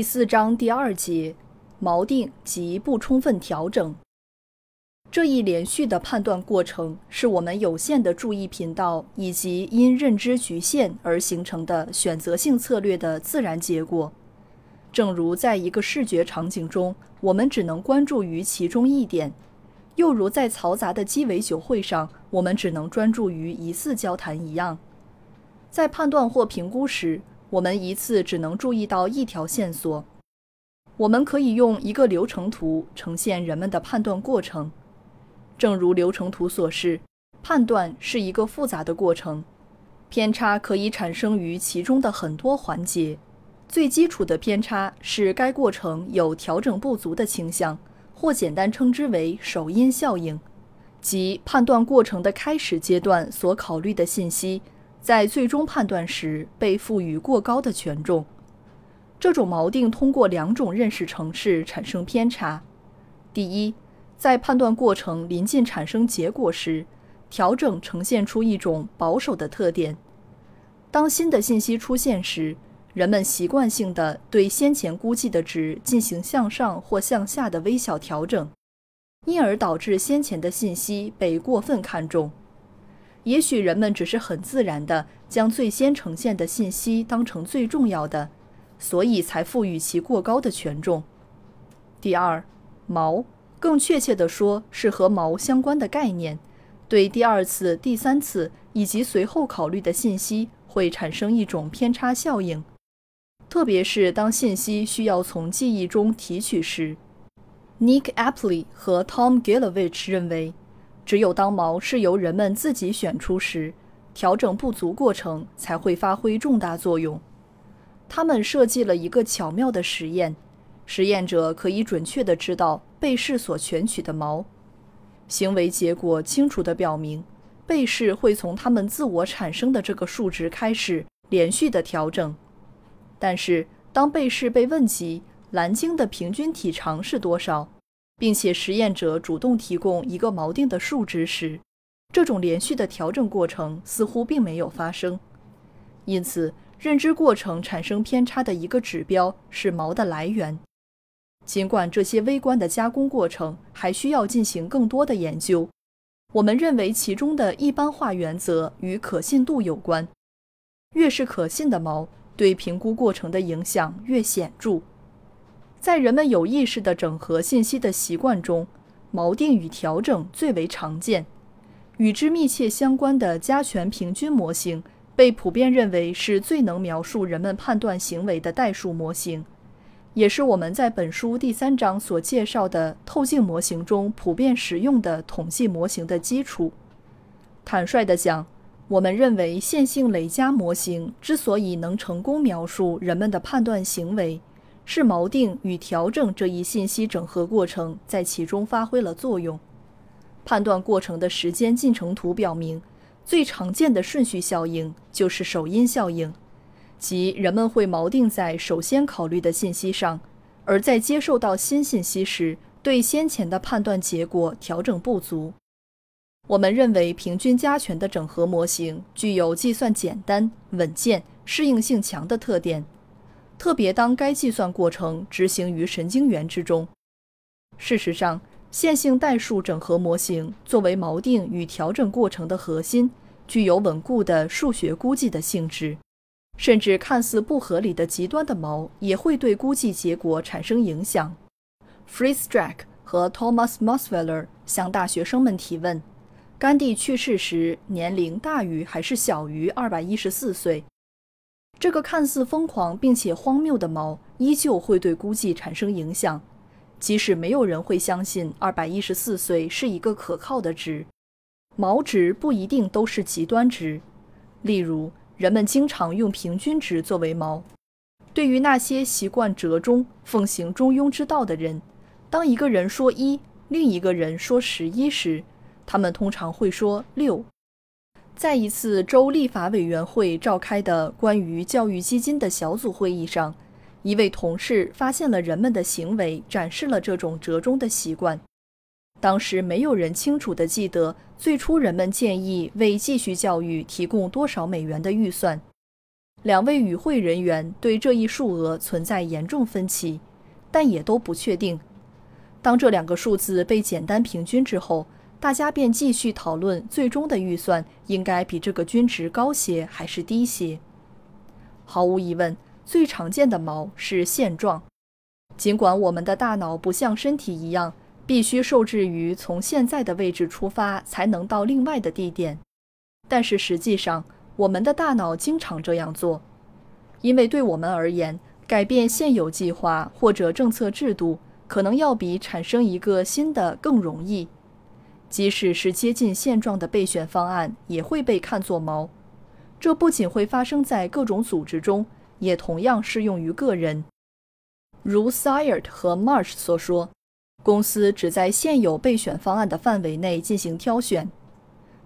第四章第二节，锚定及不充分调整。这一连续的判断过程是我们有限的注意频道以及因认知局限而形成的选择性策略的自然结果。正如在一个视觉场景中，我们只能关注于其中一点；又如在嘈杂的鸡尾酒会上，我们只能专注于一次交谈一样，在判断或评估时。我们一次只能注意到一条线索。我们可以用一个流程图呈现人们的判断过程。正如流程图所示，判断是一个复杂的过程，偏差可以产生于其中的很多环节。最基础的偏差是该过程有调整不足的倾向，或简单称之为首因效应，即判断过程的开始阶段所考虑的信息。在最终判断时被赋予过高的权重，这种锚定通过两种认识程式产生偏差。第一，在判断过程临近产生结果时，调整呈现出一种保守的特点。当新的信息出现时，人们习惯性地对先前估计的值进行向上或向下的微小调整，因而导致先前的信息被过分看重。也许人们只是很自然地将最先呈现的信息当成最重要的，所以才赋予其过高的权重。第二，锚，更确切地说是和锚相关的概念，对第二次、第三次以及随后考虑的信息会产生一种偏差效应，特别是当信息需要从记忆中提取时。Nick Apley 和 Tom Gilovich 认为。只有当毛是由人们自己选出时，调整不足过程才会发挥重大作用。他们设计了一个巧妙的实验，实验者可以准确地知道被试所选取的毛。行为结果清楚地表明，被试会从他们自我产生的这个数值开始连续地调整。但是，当被试被问及蓝鲸的平均体长是多少？并且实验者主动提供一个锚定的数值时，这种连续的调整过程似乎并没有发生。因此，认知过程产生偏差的一个指标是锚的来源。尽管这些微观的加工过程还需要进行更多的研究，我们认为其中的一般化原则与可信度有关。越是可信的锚，对评估过程的影响越显著。在人们有意识的整合信息的习惯中，锚定与调整最为常见。与之密切相关的加权平均模型被普遍认为是最能描述人们判断行为的代数模型，也是我们在本书第三章所介绍的透镜模型中普遍使用的统计模型的基础。坦率地讲，我们认为线性累加模型之所以能成功描述人们的判断行为。是锚定与调整这一信息整合过程在其中发挥了作用。判断过程的时间进程图表明，最常见的顺序效应就是首因效应，即人们会锚定在首先考虑的信息上，而在接受到新信息时，对先前的判断结果调整不足。我们认为平均加权的整合模型具有计算简单、稳健、适应性强的特点。特别当该计算过程执行于神经元之中。事实上，线性代数整合模型作为锚定与调整过程的核心，具有稳固的数学估计的性质。甚至看似不合理的极端的锚也会对估计结果产生影响。Freestrack 和 Thomas Mosweller 向大学生们提问：甘地去世时年龄大于还是小于二百一十四岁？这个看似疯狂并且荒谬的锚，依旧会对估计产生影响，即使没有人会相信二百一十四岁是一个可靠的值。锚值不一定都是极端值，例如，人们经常用平均值作为锚。对于那些习惯折中、奉行中庸之道的人，当一个人说一，另一个人说十一时，他们通常会说六。在一次州立法委员会召开的关于教育基金的小组会议上，一位同事发现了人们的行为展示了这种折中的习惯。当时没有人清楚地记得最初人们建议为继续教育提供多少美元的预算。两位与会人员对这一数额存在严重分歧，但也都不确定。当这两个数字被简单平均之后，大家便继续讨论最终的预算应该比这个均值高些还是低些。毫无疑问，最常见的锚是现状。尽管我们的大脑不像身体一样必须受制于从现在的位置出发才能到另外的地点，但是实际上。我们的大脑经常这样做，因为对我们而言，改变现有计划或者政策制度，可能要比产生一个新的更容易。即使是接近现状的备选方案，也会被看作毛。这不仅会发生在各种组织中，也同样适用于个人。如 s i r e t 和 Marsh 所说，公司只在现有备选方案的范围内进行挑选。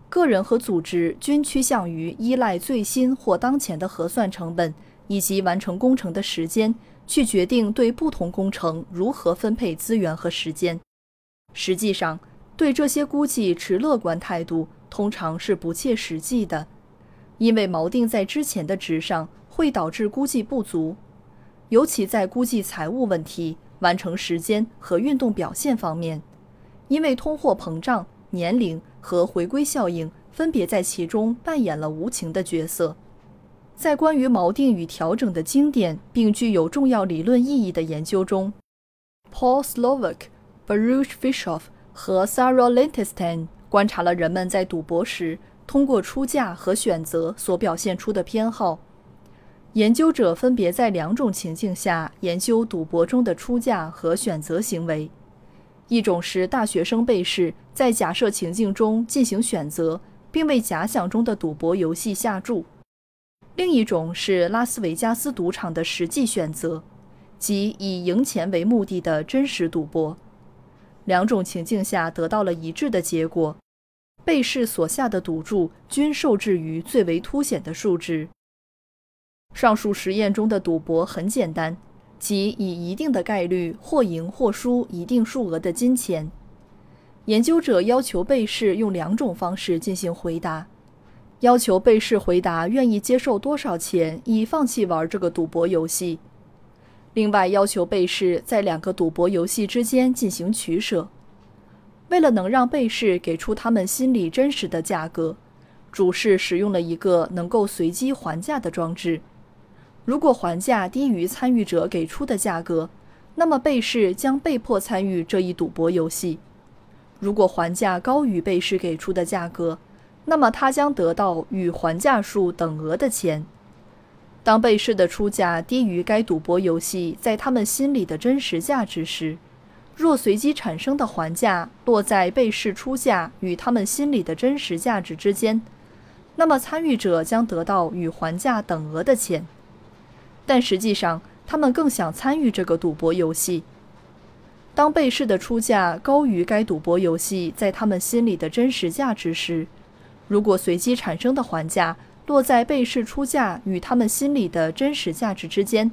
个人和组织均趋向于依赖最新或当前的核算成本以及完成工程的时间，去决定对不同工程如何分配资源和时间。实际上，对这些估计持乐观态度通常是不切实际的，因为锚定在之前的值上会导致估计不足，尤其在估计财务问题、完成时间和运动表现方面，因为通货膨胀。年龄和回归效应分别在其中扮演了无情的角色。在关于锚定与调整的经典并具有重要理论意义的研究中，Paul Slovak、Baruch Fischoff 和 Sarah Lindenstein 观察了人们在赌博时通过出价和选择所表现出的偏好。研究者分别在两种情境下研究赌博中的出价和选择行为。一种是大学生被试在假设情境中进行选择，并为假想中的赌博游戏下注；另一种是拉斯维加斯赌场的实际选择，即以赢钱为目的的真实赌博。两种情境下得到了一致的结果，被试所下的赌注均受制于最为凸显的数值。上述实验中的赌博很简单。即以一定的概率或赢或输一定数额的金钱。研究者要求被试用两种方式进行回答：要求被试回答愿意接受多少钱以放弃玩这个赌博游戏；另外要求被试在两个赌博游戏之间进行取舍。为了能让被试给出他们心里真实的价格，主试使用了一个能够随机还价的装置。如果还价低于参与者给出的价格，那么被试将被迫参与这一赌博游戏；如果还价高于被试给出的价格，那么他将得到与还价数等额的钱。当被试的出价低于该赌博游戏在他们心里的真实价值时，若随机产生的还价落在被试出价与他们心里的真实价值之间，那么参与者将得到与还价等额的钱。但实际上，他们更想参与这个赌博游戏。当被试的出价高于该赌博游戏在他们心里的真实价值时，如果随机产生的还价落在被试出价与他们心里的真实价值之间，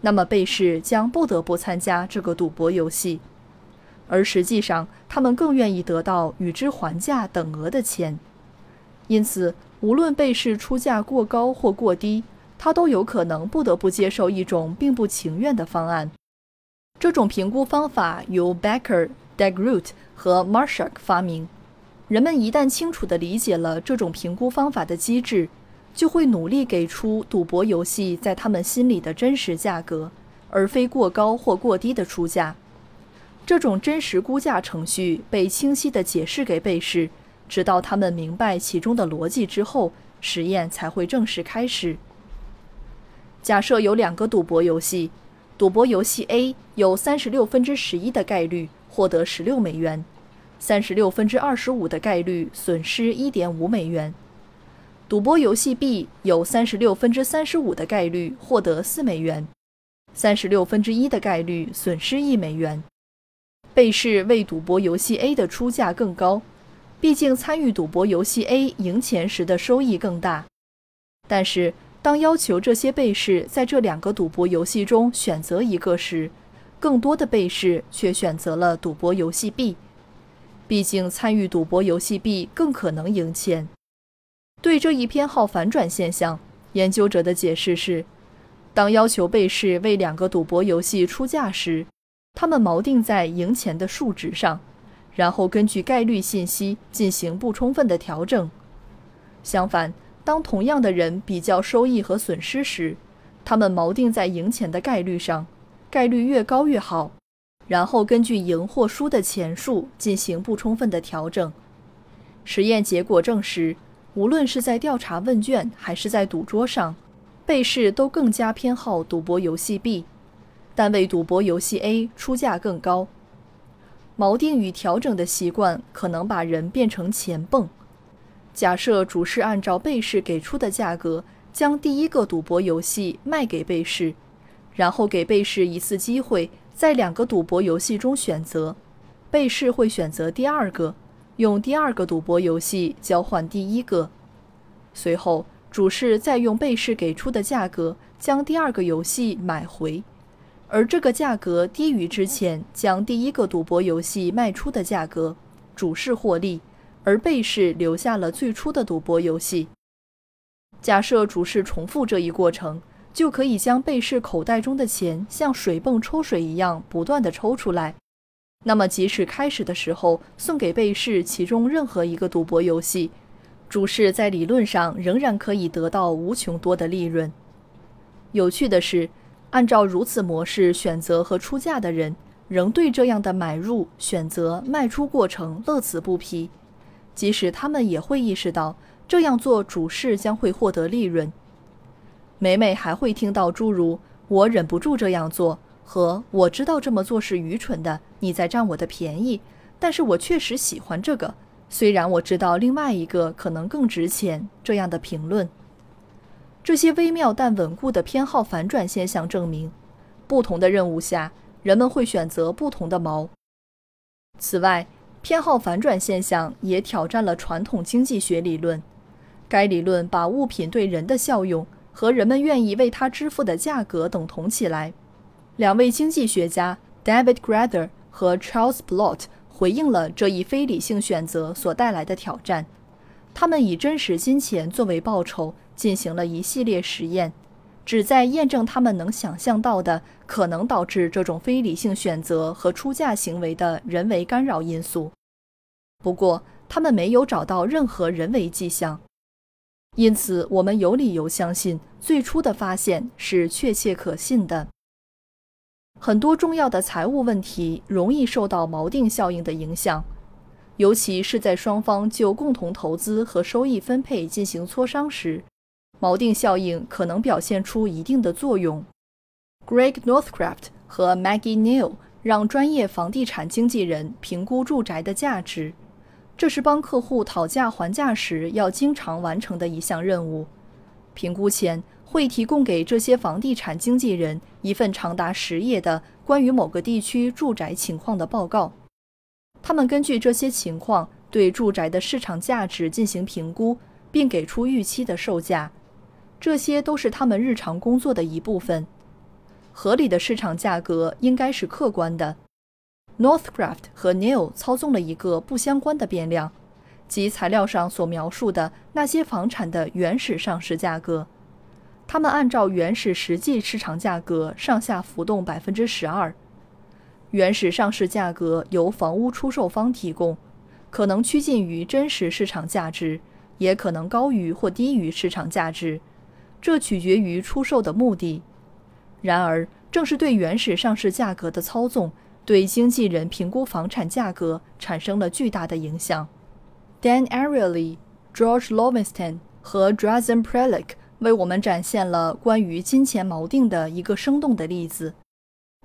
那么被试将不得不参加这个赌博游戏。而实际上，他们更愿意得到与之还价等额的钱。因此，无论被试出价过高或过低。他都有可能不得不接受一种并不情愿的方案。这种评估方法由 Becker、Degroot 和 Marshak 发明。人们一旦清楚地理解了这种评估方法的机制，就会努力给出赌博游戏在他们心里的真实价格，而非过高或过低的出价。这种真实估价程序被清晰地解释给被试，直到他们明白其中的逻辑之后，实验才会正式开始。假设有两个赌博游戏，赌博游戏 A 有三十六分之十一的概率获得十六美元，三十六分之二十五的概率损失一点五美元；赌博游戏 B 有三十六分之三十五的概率获得四美元，三十六分之一的概率损失一美元。贝氏为赌博游戏 A 的出价更高，毕竟参与赌博游戏 A 赢钱时的收益更大。但是，当要求这些被试在这两个赌博游戏中选择一个时，更多的被试却选择了赌博游戏 B。毕竟，参与赌博游戏 B 更可能赢钱。对这一偏好反转现象，研究者的解释是：当要求被试为两个赌博游戏出价时，他们锚定在赢钱的数值上，然后根据概率信息进行不充分的调整。相反，当同样的人比较收益和损失时，他们锚定在赢钱的概率上，概率越高越好。然后根据赢或输的钱数进行不充分的调整。实验结果证实，无论是在调查问卷还是在赌桌上，被试都更加偏好赌博游戏 B，但为赌博游戏 A 出价更高。锚定与调整的习惯可能把人变成钱泵。假设主事按照被试给出的价格将第一个赌博游戏卖给被试，然后给被试一次机会。在两个赌博游戏中选择，被试会选择第二个，用第二个赌博游戏交换第一个。随后，主事再用被试给出的价格将第二个游戏买回，而这个价格低于之前将第一个赌博游戏卖出的价格，主事获利，而被试留下了最初的赌博游戏。假设主事重复这一过程。就可以将被试口袋中的钱像水泵抽水一样不断的抽出来。那么，即使开始的时候送给被试其中任何一个赌博游戏，主事在理论上仍然可以得到无穷多的利润。有趣的是，按照如此模式选择和出价的人，仍对这样的买入、选择、卖出过程乐此不疲，即使他们也会意识到这样做主事将会获得利润。每每还会听到诸如“我忍不住这样做”和“我知道这么做是愚蠢的，你在占我的便宜，但是我确实喜欢这个，虽然我知道另外一个可能更值钱”这样的评论。这些微妙但稳固的偏好反转现象证明，不同的任务下，人们会选择不同的毛。此外，偏好反转现象也挑战了传统经济学理论。该理论把物品对人的效用。和人们愿意为它支付的价格等同起来。两位经济学家 David Grather 和 Charles Blot 回应了这一非理性选择所带来的挑战。他们以真实金钱作为报酬，进行了一系列实验，旨在验证他们能想象到的可能导致这种非理性选择和出价行为的人为干扰因素。不过，他们没有找到任何人为迹象。因此，我们有理由相信最初的发现是确切可信的。很多重要的财务问题容易受到锚定效应的影响，尤其是在双方就共同投资和收益分配进行磋商时，锚定效应可能表现出一定的作用。Greg Northcraft 和 Maggie Neal 让专业房地产经纪人评估住宅的价值。这是帮客户讨价还价时要经常完成的一项任务。评估前会提供给这些房地产经纪人一份长达十页的关于某个地区住宅情况的报告。他们根据这些情况对住宅的市场价值进行评估，并给出预期的售价。这些都是他们日常工作的一部分。合理的市场价格应该是客观的。Northcraft 和 Neil 操纵了一个不相关的变量，即材料上所描述的那些房产的原始上市价格。他们按照原始实际市场价格上下浮动百分之十二。原始上市价格由房屋出售方提供，可能趋近于真实市场价值，也可能高于或低于市场价值，这取决于出售的目的。然而，正是对原始上市价格的操纵。对经纪人评估房产价格产生了巨大的影响。Dan Ariely、George Lovenstein 和 Drazen Prelic 为我们展现了关于金钱锚定的一个生动的例子。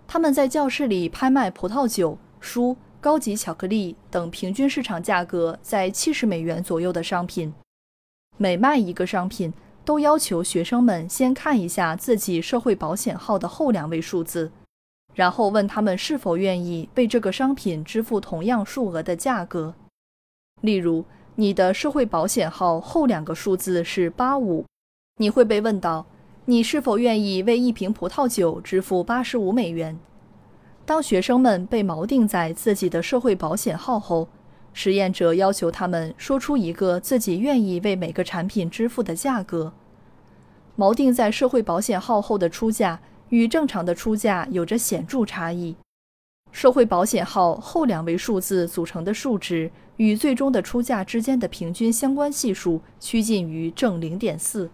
他们在教室里拍卖葡萄酒、书、高级巧克力等平均市场价格在七十美元左右的商品。每卖一个商品，都要求学生们先看一下自己社会保险号的后两位数字，然后问他们是否愿意为这个商品支付同样数额的价格。例如，你的社会保险号后两个数字是八五，你会被问到你是否愿意为一瓶葡萄酒支付八十五美元。当学生们被锚定在自己的社会保险号后，实验者要求他们说出一个自己愿意为每个产品支付的价格。锚定在社会保险号后的出价与正常的出价有着显著差异。社会保险号后两位数字组成的数值与最终的出价之间的平均相关系数趋近于正零点四。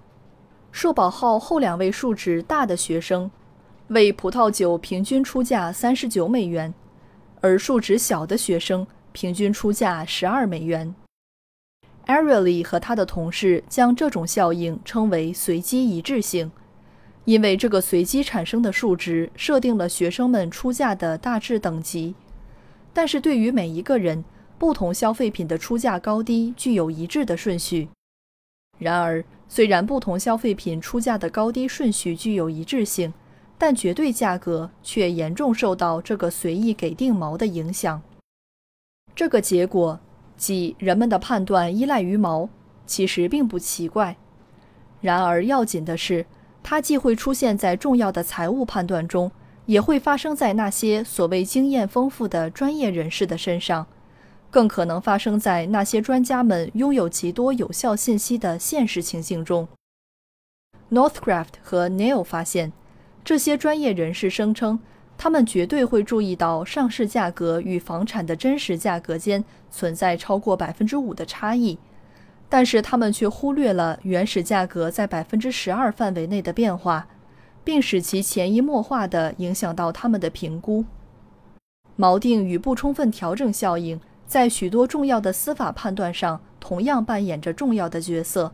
社保号后两位数值大的学生，为葡萄酒平均出价三十九美元，而数值小的学生。平均出价十二美元。a r i e l y 和他的同事将这种效应称为随机一致性，因为这个随机产生的数值设定了学生们出价的大致等级。但是对于每一个人，不同消费品的出价高低具有一致的顺序。然而，虽然不同消费品出价的高低顺序具有一致性，但绝对价格却严重受到这个随意给定锚的影响。这个结果，即人们的判断依赖于毛，其实并不奇怪。然而，要紧的是，它既会出现在重要的财务判断中，也会发生在那些所谓经验丰富的专业人士的身上，更可能发生在那些专家们拥有极多有效信息的现实情境中。Northcraft 和 Neil 发现，这些专业人士声称。他们绝对会注意到上市价格与房产的真实价格间存在超过百分之五的差异，但是他们却忽略了原始价格在百分之十二范围内的变化，并使其潜移默化地影响到他们的评估。锚定与不充分调整效应在许多重要的司法判断上同样扮演着重要的角色，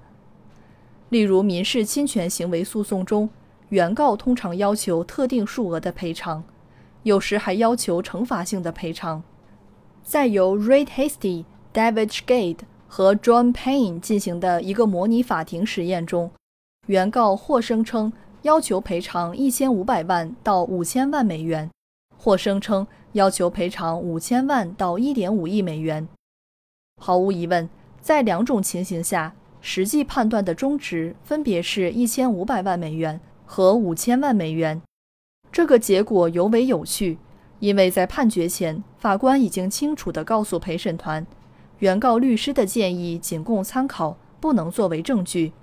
例如民事侵权行为诉讼中，原告通常要求特定数额的赔偿。有时还要求惩罚性的赔偿。在由 Ray Hasty、David Gade 和 John Payne 进行的一个模拟法庭实验中，原告或声称要求赔偿一千五百万到五千万美元，或声称要求赔偿五千万到一点五亿美元。毫无疑问，在两种情形下，实际判断的中值分别是一千五百万美元和五千万美元。这个结果尤为有趣，因为在判决前，法官已经清楚地告诉陪审团，原告律师的建议仅供参考，不能作为证据。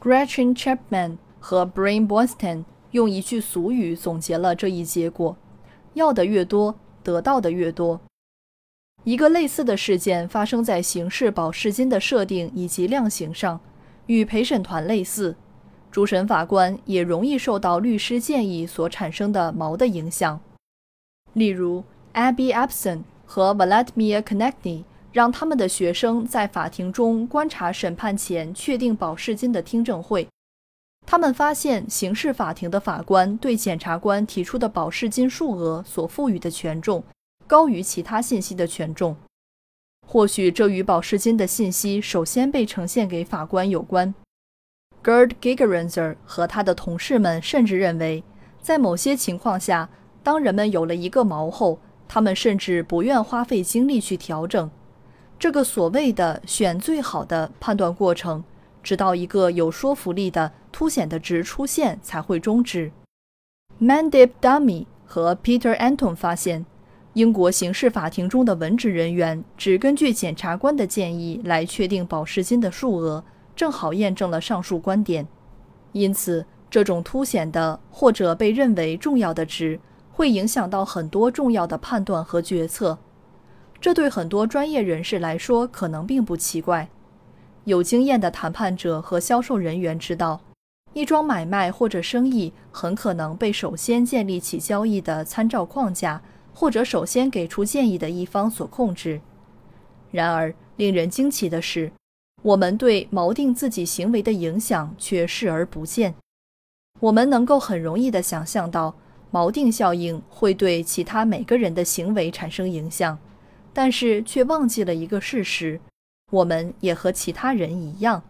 Gretchen Chapman 和 Brian Boston 用一句俗语总结了这一结果：要的越多，得到的越多。一个类似的事件发生在刑事保释金的设定以及量刑上，与陪审团类似。主审法官也容易受到律师建议所产生的锚的影响。例如，Abby Epson 和 Vladimir Konechny 让他们的学生在法庭中观察审判前确定保释金的听证会。他们发现，刑事法庭的法官对检察官提出的保释金数额所赋予的权重高于其他信息的权重。或许这与保释金的信息首先被呈现给法官有关。Gerd Gigerenzer 和他的同事们甚至认为，在某些情况下，当人们有了一个锚后，他们甚至不愿花费精力去调整这个所谓的“选最好的”判断过程，直到一个有说服力的凸显的值出现才会终止。Mandip Dummy 和 Peter Anton 发现，英国刑事法庭中的文职人员只根据检察官的建议来确定保释金的数额。正好验证了上述观点，因此这种凸显的或者被认为重要的值会影响到很多重要的判断和决策。这对很多专业人士来说可能并不奇怪。有经验的谈判者和销售人员知道，一桩买卖或者生意很可能被首先建立起交易的参照框架或者首先给出建议的一方所控制。然而，令人惊奇的是。我们对锚定自己行为的影响却视而不见。我们能够很容易地想象到锚定效应会对其他每个人的行为产生影响，但是却忘记了一个事实：我们也和其他人一样。